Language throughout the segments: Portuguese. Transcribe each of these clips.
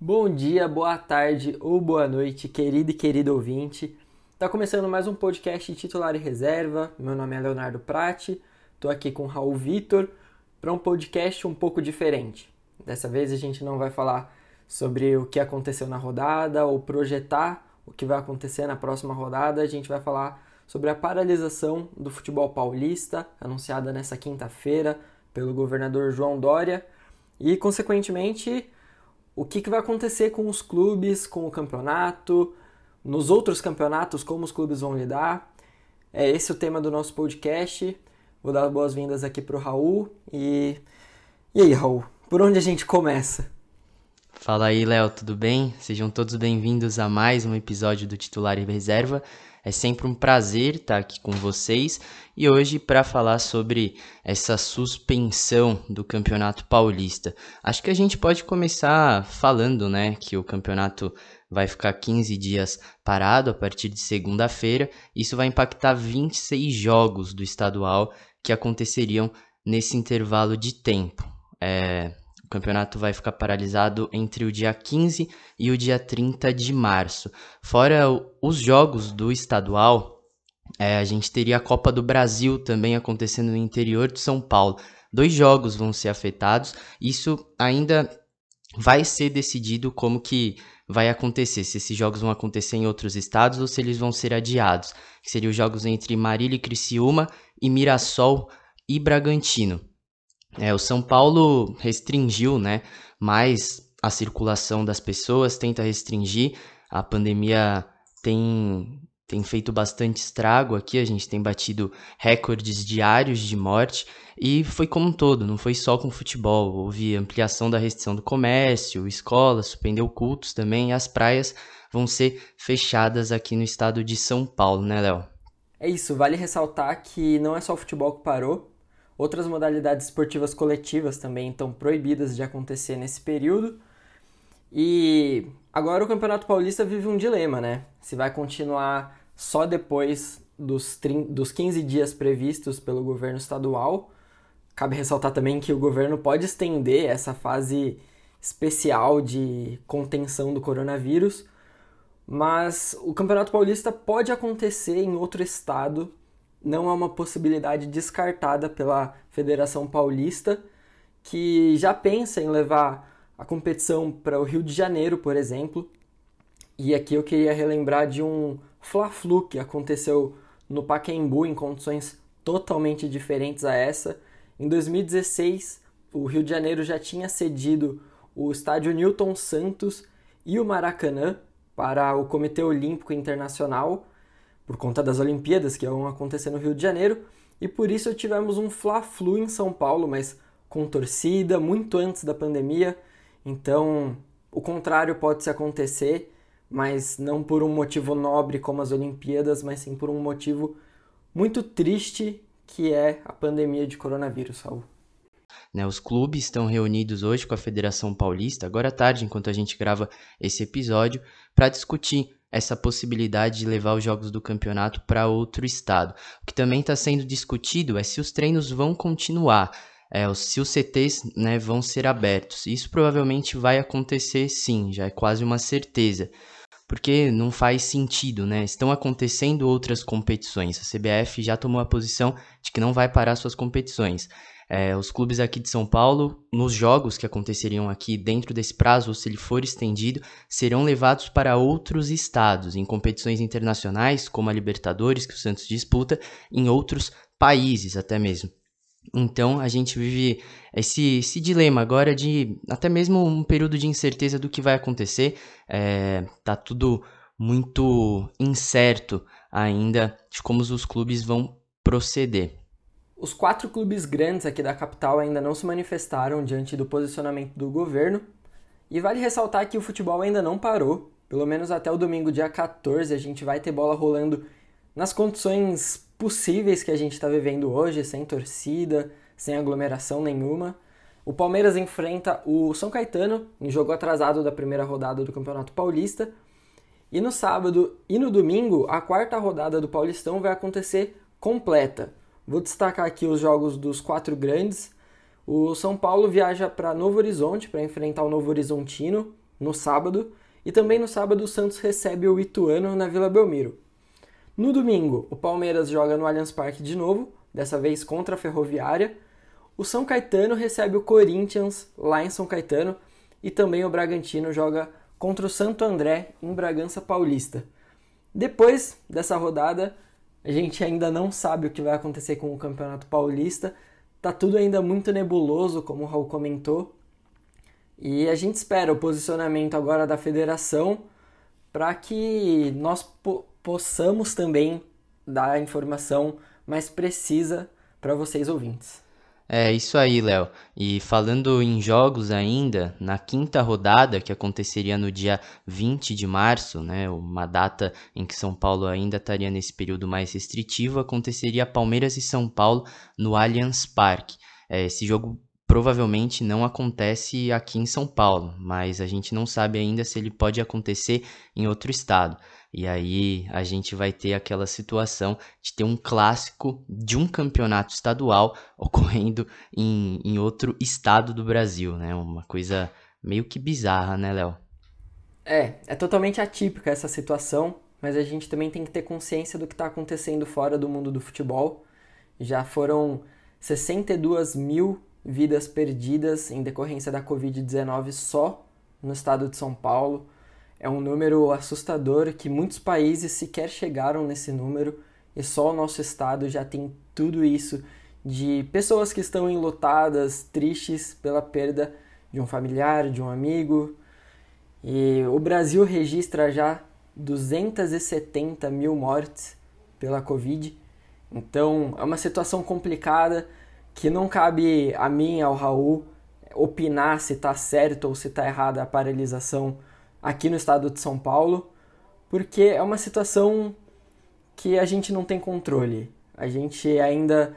Bom dia, boa tarde ou boa noite, querido e querido ouvinte. Tá começando mais um podcast titular e reserva. Meu nome é Leonardo Prati. Tô aqui com Raul Vitor para um podcast um pouco diferente. Dessa vez a gente não vai falar sobre o que aconteceu na rodada ou projetar o que vai acontecer na próxima rodada. A gente vai falar sobre a paralisação do futebol paulista, anunciada nessa quinta-feira pelo governador João Dória, e consequentemente o que, que vai acontecer com os clubes, com o campeonato, nos outros campeonatos, como os clubes vão lidar. É esse o tema do nosso podcast. Vou dar boas-vindas aqui para o Raul. E... e aí, Raul, por onde a gente começa? Fala aí, Léo, tudo bem? Sejam todos bem-vindos a mais um episódio do Titular e Reserva. É sempre um prazer estar aqui com vocês e hoje para falar sobre essa suspensão do Campeonato Paulista. Acho que a gente pode começar falando, né, que o campeonato vai ficar 15 dias parado a partir de segunda-feira. Isso vai impactar 26 jogos do estadual que aconteceriam nesse intervalo de tempo. É, campeonato vai ficar paralisado entre o dia 15 e o dia 30 de março. Fora os jogos do estadual, é, a gente teria a Copa do Brasil também acontecendo no interior de São Paulo. Dois jogos vão ser afetados. Isso ainda vai ser decidido como que vai acontecer, se esses jogos vão acontecer em outros estados ou se eles vão ser adiados. Que seriam os jogos entre Marília e Criciúma e Mirassol e Bragantino. É, o São Paulo restringiu né, mais a circulação das pessoas, tenta restringir. A pandemia tem, tem feito bastante estrago aqui, a gente tem batido recordes diários de morte e foi como um todo, não foi só com futebol. Houve ampliação da restrição do comércio, escolas, suspendeu cultos também e as praias vão ser fechadas aqui no estado de São Paulo, né, Léo? É isso, vale ressaltar que não é só o futebol que parou, Outras modalidades esportivas coletivas também estão proibidas de acontecer nesse período. E agora o Campeonato Paulista vive um dilema, né? Se vai continuar só depois dos, 30, dos 15 dias previstos pelo governo estadual. Cabe ressaltar também que o governo pode estender essa fase especial de contenção do coronavírus, mas o Campeonato Paulista pode acontecer em outro estado não é uma possibilidade descartada pela Federação Paulista, que já pensa em levar a competição para o Rio de Janeiro, por exemplo. E aqui eu queria relembrar de um Fla-Flu que aconteceu no Pacaembu em condições totalmente diferentes a essa. Em 2016, o Rio de Janeiro já tinha cedido o estádio Newton Santos e o Maracanã para o Comitê Olímpico Internacional por conta das Olimpíadas que vão acontecer no Rio de Janeiro, e por isso tivemos um Fla-Flu em São Paulo, mas com torcida, muito antes da pandemia. Então, o contrário pode se acontecer, mas não por um motivo nobre como as Olimpíadas, mas sim por um motivo muito triste que é a pandemia de coronavírus, Raul. Né, os clubes estão reunidos hoje com a Federação Paulista, agora à tarde, enquanto a gente grava esse episódio, para discutir essa possibilidade de levar os jogos do campeonato para outro estado. O que também está sendo discutido é se os treinos vão continuar, é, se os CTs né, vão ser abertos. Isso provavelmente vai acontecer sim, já é quase uma certeza. Porque não faz sentido, né? Estão acontecendo outras competições. A CBF já tomou a posição de que não vai parar suas competições. É, os clubes aqui de São Paulo, nos jogos que aconteceriam aqui dentro desse prazo, ou se ele for estendido, serão levados para outros estados, em competições internacionais, como a Libertadores, que o Santos disputa, em outros países até mesmo. Então a gente vive esse, esse dilema agora de até mesmo um período de incerteza do que vai acontecer. É, tá tudo muito incerto ainda de como os clubes vão proceder. Os quatro clubes grandes aqui da capital ainda não se manifestaram diante do posicionamento do governo, e vale ressaltar que o futebol ainda não parou, pelo menos até o domingo, dia 14, a gente vai ter bola rolando nas condições possíveis que a gente está vivendo hoje, sem torcida, sem aglomeração nenhuma. O Palmeiras enfrenta o São Caetano em jogo atrasado da primeira rodada do Campeonato Paulista. E no sábado e no domingo, a quarta rodada do Paulistão vai acontecer completa. Vou destacar aqui os jogos dos quatro grandes. O São Paulo viaja para Novo Horizonte para enfrentar o Novo Horizontino no sábado. E também no sábado o Santos recebe o Ituano na Vila Belmiro. No domingo, o Palmeiras joga no Allianz Parque de novo, dessa vez contra a Ferroviária. O São Caetano recebe o Corinthians lá em São Caetano e também o Bragantino joga contra o Santo André em Bragança Paulista. Depois dessa rodada, a gente ainda não sabe o que vai acontecer com o Campeonato Paulista. Tá tudo ainda muito nebuloso, como o Raul comentou. E a gente espera o posicionamento agora da federação para que nós po possamos também dar a informação mais precisa para vocês ouvintes. É isso aí, Léo. E falando em jogos ainda, na quinta rodada, que aconteceria no dia 20 de março, né, uma data em que São Paulo ainda estaria nesse período mais restritivo, aconteceria Palmeiras e São Paulo no Allianz Parque. É, esse jogo provavelmente não acontece aqui em São Paulo, mas a gente não sabe ainda se ele pode acontecer em outro estado. E aí a gente vai ter aquela situação de ter um clássico de um campeonato estadual ocorrendo em, em outro estado do Brasil, né? Uma coisa meio que bizarra, né, Léo? É, é totalmente atípica essa situação, mas a gente também tem que ter consciência do que está acontecendo fora do mundo do futebol. Já foram 62 mil vidas perdidas em decorrência da Covid-19 só no estado de São Paulo. É um número assustador que muitos países sequer chegaram nesse número e só o nosso estado já tem tudo isso de pessoas que estão enlutadas, tristes pela perda de um familiar, de um amigo. E o Brasil registra já 270 mil mortes pela Covid. Então é uma situação complicada que não cabe a mim, ao Raul, opinar se está certo ou se está errada a paralisação aqui no estado de São Paulo, porque é uma situação que a gente não tem controle. A gente ainda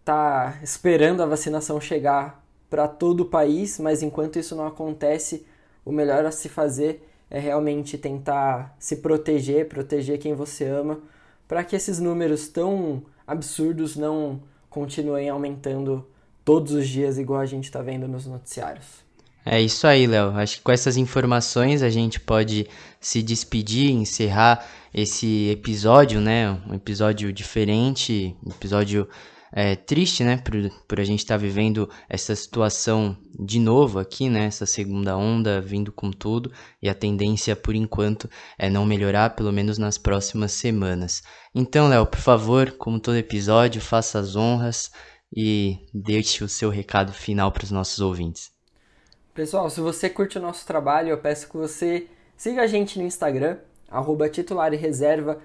está esperando a vacinação chegar para todo o país, mas enquanto isso não acontece, o melhor a se fazer é realmente tentar se proteger, proteger quem você ama, para que esses números tão absurdos não continuem aumentando todos os dias, igual a gente está vendo nos noticiários. É isso aí, Léo. Acho que com essas informações a gente pode se despedir, encerrar esse episódio, né? Um episódio diferente, um episódio é, triste, né? Por, por a gente estar tá vivendo essa situação de novo aqui, né? Essa segunda onda vindo com tudo e a tendência, por enquanto, é não melhorar, pelo menos nas próximas semanas. Então, Léo, por favor, como todo episódio, faça as honras e deixe o seu recado final para os nossos ouvintes. Pessoal, se você curte o nosso trabalho, eu peço que você siga a gente no Instagram, arroba titular e reserva,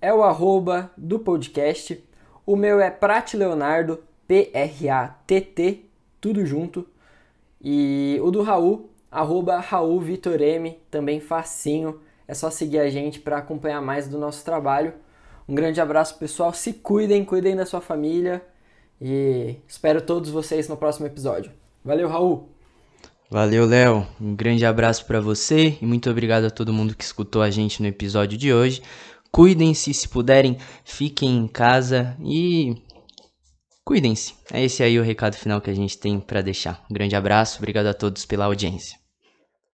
é o arroba do podcast. O meu é Prat Leonardo, P-R-A-T-T, tudo junto. E o do Raul, arroba Raul Vitor M, também facinho. É só seguir a gente para acompanhar mais do nosso trabalho. Um grande abraço, pessoal. Se cuidem, cuidem da sua família. E espero todos vocês no próximo episódio. Valeu, Raul! Valeu, Léo. Um grande abraço para você e muito obrigado a todo mundo que escutou a gente no episódio de hoje. Cuidem-se, se puderem, fiquem em casa e cuidem-se. É esse aí o recado final que a gente tem para deixar. Um grande abraço, obrigado a todos pela audiência.